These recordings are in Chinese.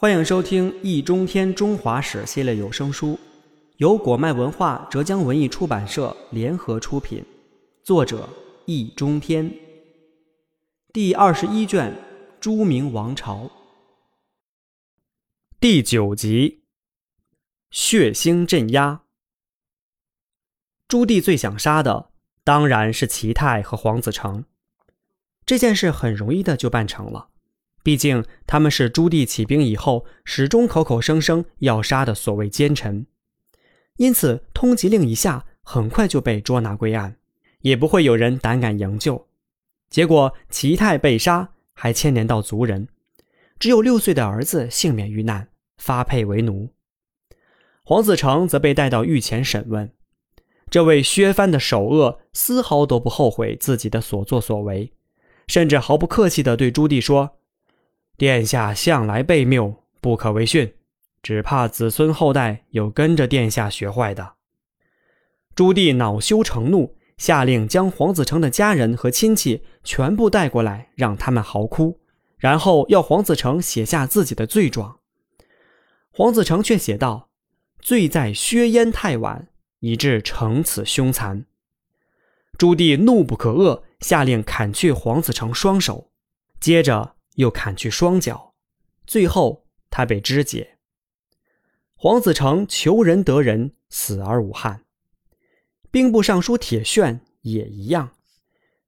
欢迎收听《易中天中华史》系列有声书，由果麦文化、浙江文艺出版社联合出品，作者易中天。第二十一卷《朱明王朝》第九集：血腥镇压。朱棣最想杀的当然是齐泰和黄子成，这件事很容易的就办成了。毕竟他们是朱棣起兵以后始终口口声声要杀的所谓奸臣，因此通缉令一下，很快就被捉拿归案，也不会有人胆敢营救。结果齐泰被杀，还牵连到族人，只有六岁的儿子幸免遇难，发配为奴。黄子成则被带到御前审问，这位削藩的首恶丝毫都不后悔自己的所作所为，甚至毫不客气地对朱棣说。殿下向来悖谬，不可为训，只怕子孙后代有跟着殿下学坏的。朱棣恼羞成怒，下令将黄子成的家人和亲戚全部带过来，让他们嚎哭，然后要黄子成写下自己的罪状。黄子成却写道：“罪在削烟太晚，以致成此凶残。”朱棣怒不可遏，下令砍去黄子成双手，接着。又砍去双脚，最后他被肢解。黄子成求仁得仁，死而无憾。兵部尚书铁铉也一样。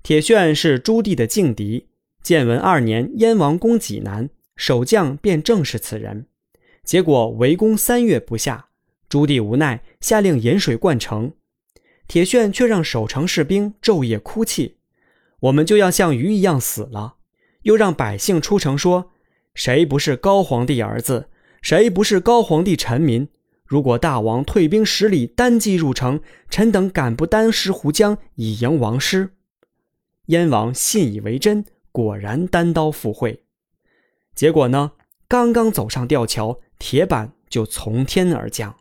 铁铉是朱棣的劲敌。建文二年，燕王攻济南，守将便正是此人。结果围攻三月不下，朱棣无奈，下令引水灌城。铁铉却让守城士兵昼夜哭泣：“我们就要像鱼一样死了。”又让百姓出城说：“谁不是高皇帝儿子？谁不是高皇帝臣民？如果大王退兵十里，单骑入城，臣等敢不单石湖江以迎王师？”燕王信以为真，果然单刀赴会。结果呢？刚刚走上吊桥，铁板就从天而降。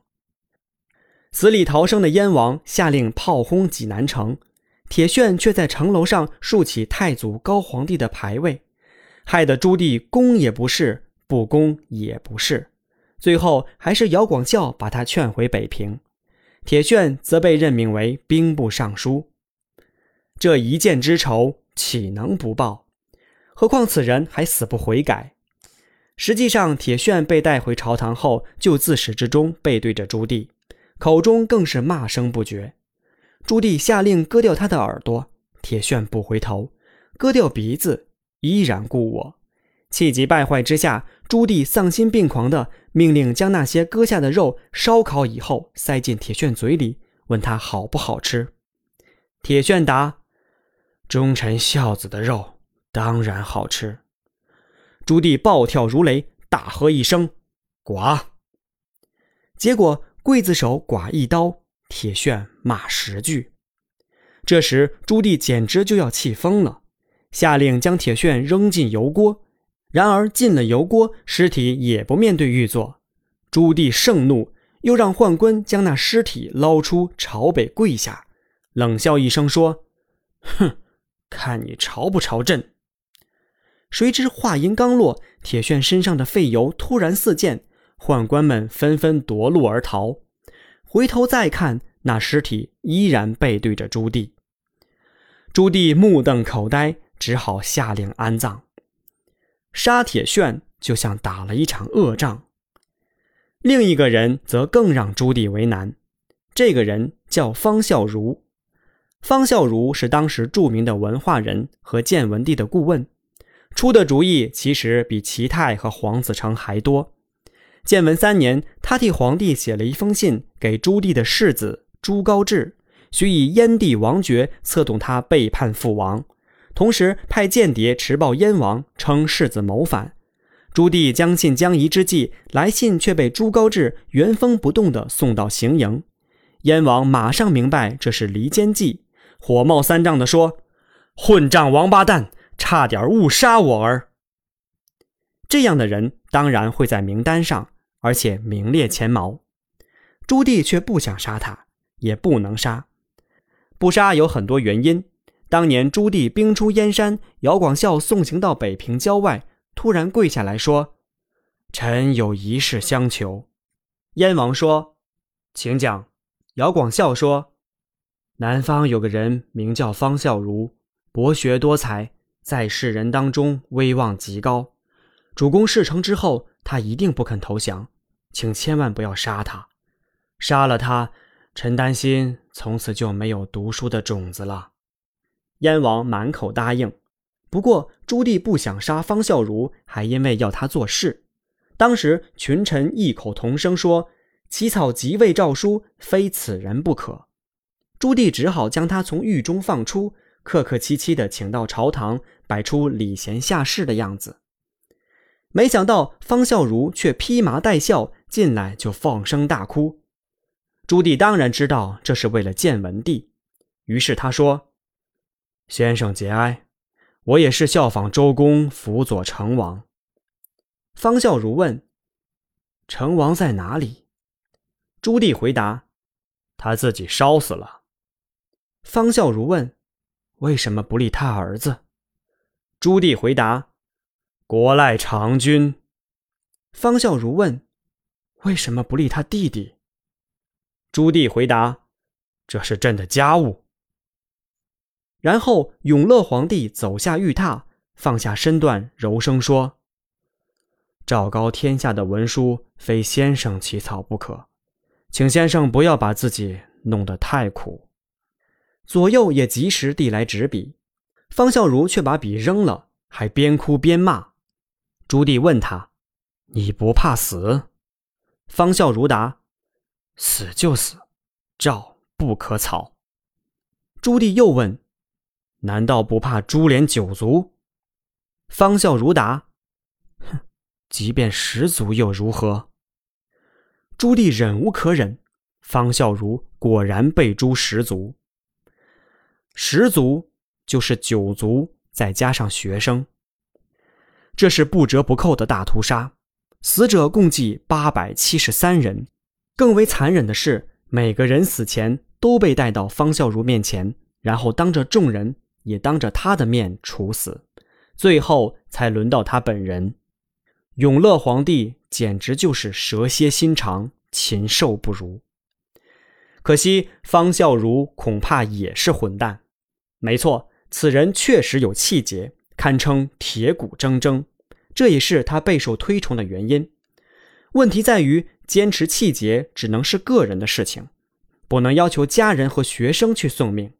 死里逃生的燕王下令炮轰济南城，铁铉却在城楼上竖起太祖高皇帝的牌位。害得朱棣攻也不是，不攻也不是，最后还是姚广孝把他劝回北平。铁铉则被任命为兵部尚书。这一箭之仇，岂能不报？何况此人还死不悔改。实际上，铁铉被带回朝堂后，就自始至终背对着朱棣，口中更是骂声不绝。朱棣下令割掉他的耳朵，铁铉不回头；割掉鼻子。依然故我，气急败坏之下，朱棣丧心病狂地命令将那些割下的肉烧烤以后塞进铁铉嘴里，问他好不好吃。铁铉答：“忠臣孝子的肉当然好吃。”朱棣暴跳如雷，大喝一声：“剐！”结果刽子手剐一刀，铁铉骂十句。这时朱棣简直就要气疯了。下令将铁铉扔进油锅，然而进了油锅，尸体也不面对玉座。朱棣盛怒，又让宦官将那尸体捞出，朝北跪下，冷笑一声说：“哼，看你朝不朝朕。”谁知话音刚落，铁铉身上的废油突然四溅，宦官们纷纷夺路而逃。回头再看，那尸体依然背对着朱棣。朱棣目瞪口呆。只好下令安葬。沙铁铉就像打了一场恶仗。另一个人则更让朱棣为难。这个人叫方孝孺。方孝孺是当时著名的文化人和建文帝的顾问，出的主意其实比齐泰和黄子成还多。建文三年，他替皇帝写了一封信给朱棣的世子朱高炽，许以燕帝王爵，策动他背叛父王。同时派间谍持报燕王，称世子谋反。朱棣将信将疑之际，来信却被朱高炽原封不动地送到行营。燕王马上明白这是离间计，火冒三丈地说：“混账王八蛋，差点误杀我儿！”这样的人当然会在名单上，而且名列前茅。朱棣却不想杀他，也不能杀。不杀有很多原因。当年朱棣兵出燕山，姚广孝送行到北平郊外，突然跪下来说：“臣有一事相求。燕王说：“请讲。”姚广孝说：“南方有个人名叫方孝孺，博学多才，在世人当中威望极高。主公事成之后，他一定不肯投降，请千万不要杀他。杀了他，臣担心从此就没有读书的种子了。”燕王满口答应。不过朱棣不想杀方孝孺，还因为要他做事。当时群臣异口同声说。起草即位诏书，非此人不可。朱棣只好将他从狱中放出，客客气气地请到朝堂，摆出礼贤下士的样子。没想到方孝孺却披麻戴孝进来，就放声大哭。朱棣当然知道这是为了见文帝，于是他说：“先生节哀，我也是效仿周公辅佐成王。”方孝孺问：“成王在哪里？”朱棣回答：“他自己烧死了。”方孝孺问：“为什么不立他儿子？”朱棣回答：“国赖长君。”方孝孺问：“为什么不立他弟弟？”朱棣回答：“这是朕的家务。”然后永乐皇帝走下御榻，放下身段，柔声说：“昭告天下的文书，非先生起草不可。”请先生不要把自己弄得太苦。左右也及时递来纸笔，方孝孺却把笔扔了，还边哭边骂。朱棣问他：“你不怕死？”方孝孺答：“死就死，诏不可草。”朱棣又问：“难道不怕株连九族？”方孝孺答：“哼，即便十族又如何？”朱棣忍无可忍，方孝孺果然被诛十族。十族就是九族再加上学生，这是不折不扣的大屠杀，死者共计八百七十三人。更为残忍的是，每个人死前都被带到方孝孺面前，然后当着众人也当着他的面处死，最后才轮到他本人。永乐皇帝。简直就是蛇蝎心肠，禽兽不如。可惜方孝孺恐怕也是混蛋。没错，此人确实有气节，堪称铁骨铮铮，这也是他备受推崇的原因。问题在于，坚持气节只能是个人的事情，不能要求家人和学生去送命。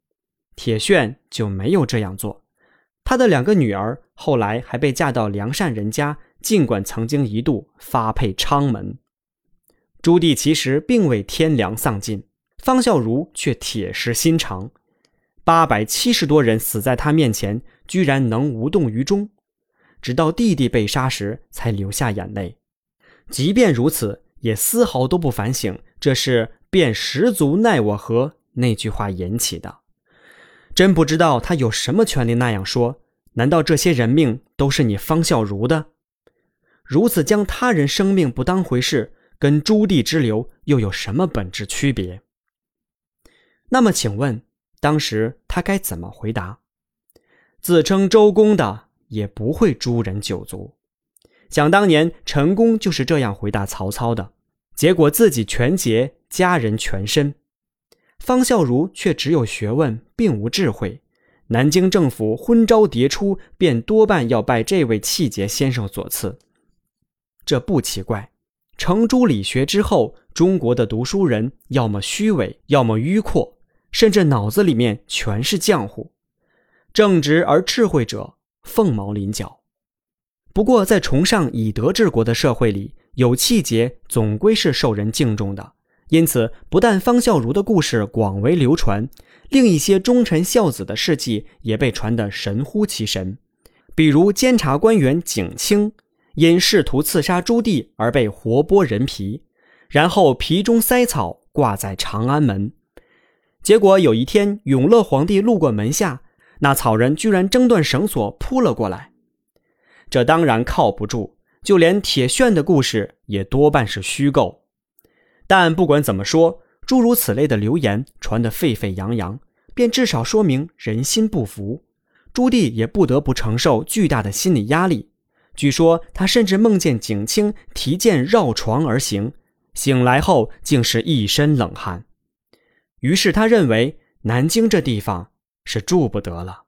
铁铉就没有这样做，他的两个女儿后来还被嫁到良善人家。尽管曾经一度发配昌门，朱棣其实并未天良丧尽，方孝孺却铁石心肠。八百七十多人死在他面前，居然能无动于衷，直到弟弟被杀时才流下眼泪。即便如此，也丝毫都不反省这是“便十足奈我何”那句话引起的。真不知道他有什么权利那样说？难道这些人命都是你方孝孺的？如此将他人生命不当回事，跟朱棣之流又有什么本质区别？那么，请问当时他该怎么回答？自称周公的也不会诛人九族。想当年，陈宫就是这样回答曹操的，结果自己全节，家人全身。方孝孺却只有学问，并无智慧。南京政府昏招迭出，便多半要拜这位气节先生所赐。这不奇怪，程朱理学之后，中国的读书人要么虚伪，要么迂阔，甚至脑子里面全是浆糊。正直而智慧者凤毛麟角。不过，在崇尚以德治国的社会里，有气节总归是受人敬重的。因此，不但方孝孺的故事广为流传，另一些忠臣孝子的事迹也被传得神乎其神，比如监察官员景清。因试图刺杀朱棣而被活剥人皮，然后皮中塞草挂在长安门。结果有一天，永乐皇帝路过门下，那草人居然挣断绳索扑了过来。这当然靠不住，就连铁铉的故事也多半是虚构。但不管怎么说诸如此类的流言传得沸沸扬扬便至少说明人心不服朱棣也不得不承受巨大的心理压力。据说他甚至梦见景清提剑绕床而行醒来后竟是一身冷汗。于是他认为南京这地方是住不得了。